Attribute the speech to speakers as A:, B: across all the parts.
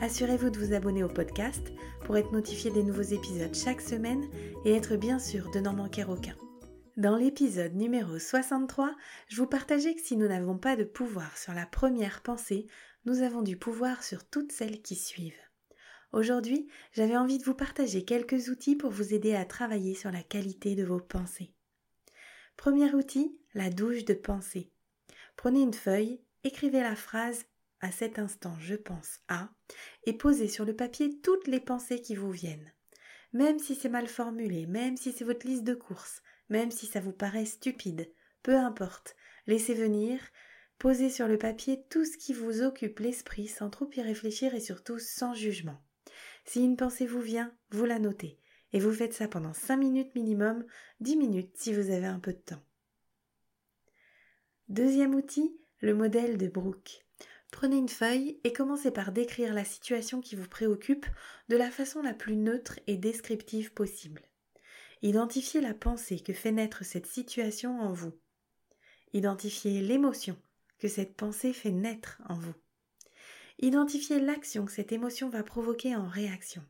A: Assurez-vous de vous abonner au podcast pour être notifié des nouveaux épisodes chaque semaine et être bien sûr de n'en manquer aucun. Dans l'épisode numéro 63, je vous partageais que si nous n'avons pas de pouvoir sur la première pensée, nous avons du pouvoir sur toutes celles qui suivent. Aujourd'hui, j'avais envie de vous partager quelques outils pour vous aider à travailler sur la qualité de vos pensées. Premier outil, la douche de pensée. Prenez une feuille, écrivez la phrase à cet instant je pense à, et posez sur le papier toutes les pensées qui vous viennent. Même si c'est mal formulé, même si c'est votre liste de courses, même si ça vous paraît stupide, peu importe, laissez venir, posez sur le papier tout ce qui vous occupe l'esprit sans trop y réfléchir et surtout sans jugement. Si une pensée vous vient, vous la notez, et vous faites ça pendant 5 minutes minimum, 10 minutes si vous avez un peu de temps. Deuxième outil, le modèle de Brooke. Prenez une feuille et commencez par décrire la situation qui vous préoccupe de la façon la plus neutre et descriptive possible. Identifiez la pensée que fait naître cette situation en vous. Identifiez l'émotion que cette pensée fait naître en vous. Identifiez l'action que cette émotion va provoquer en réaction.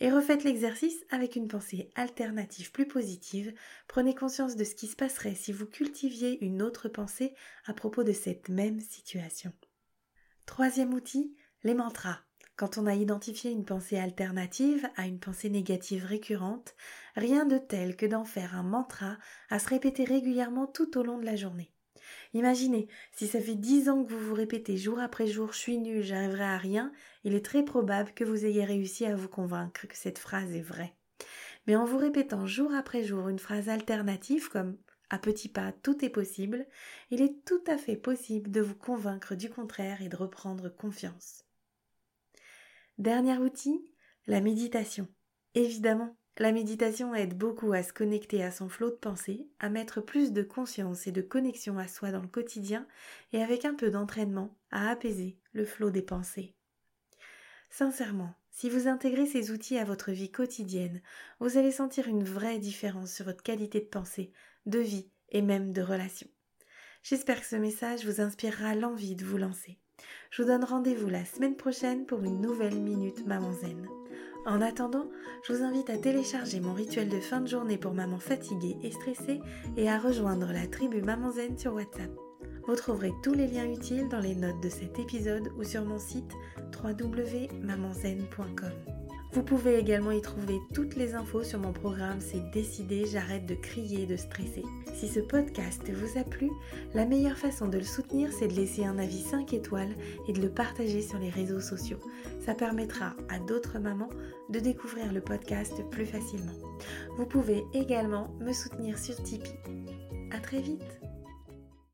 A: Et refaites l'exercice avec une pensée alternative plus positive. Prenez conscience de ce qui se passerait si vous cultiviez une autre pensée à propos de cette même situation. Troisième outil, les mantras. Quand on a identifié une pensée alternative à une pensée négative récurrente, rien de tel que d'en faire un mantra à se répéter régulièrement tout au long de la journée. Imaginez, si ça fait dix ans que vous vous répétez jour après jour je suis nul, j'arriverai à rien, il est très probable que vous ayez réussi à vous convaincre que cette phrase est vraie. Mais en vous répétant jour après jour une phrase alternative comme à petits pas, tout est possible, il est tout à fait possible de vous convaincre du contraire et de reprendre confiance. Dernier outil, la méditation. Évidemment, la méditation aide beaucoup à se connecter à son flot de pensée, à mettre plus de conscience et de connexion à soi dans le quotidien et avec un peu d'entraînement à apaiser le flot des pensées. Sincèrement, si vous intégrez ces outils à votre vie quotidienne, vous allez sentir une vraie différence sur votre qualité de pensée, de vie et même de relation. J'espère que ce message vous inspirera l'envie de vous lancer. Je vous donne rendez-vous la semaine prochaine pour une nouvelle Minute Maman Zen. En attendant, je vous invite à télécharger mon rituel de fin de journée pour maman fatiguée et stressée et à rejoindre la tribu Maman Zen sur WhatsApp. Vous trouverez tous les liens utiles dans les notes de cet épisode ou sur mon site www.mamanzen.com. Vous pouvez également y trouver toutes les infos sur mon programme C'est décidé, j'arrête de crier de stresser. Si ce podcast vous a plu, la meilleure façon de le soutenir, c'est de laisser un avis 5 étoiles et de le partager sur les réseaux sociaux. Ça permettra à d'autres mamans de découvrir le podcast plus facilement. Vous pouvez également me soutenir sur Tipeee. À très vite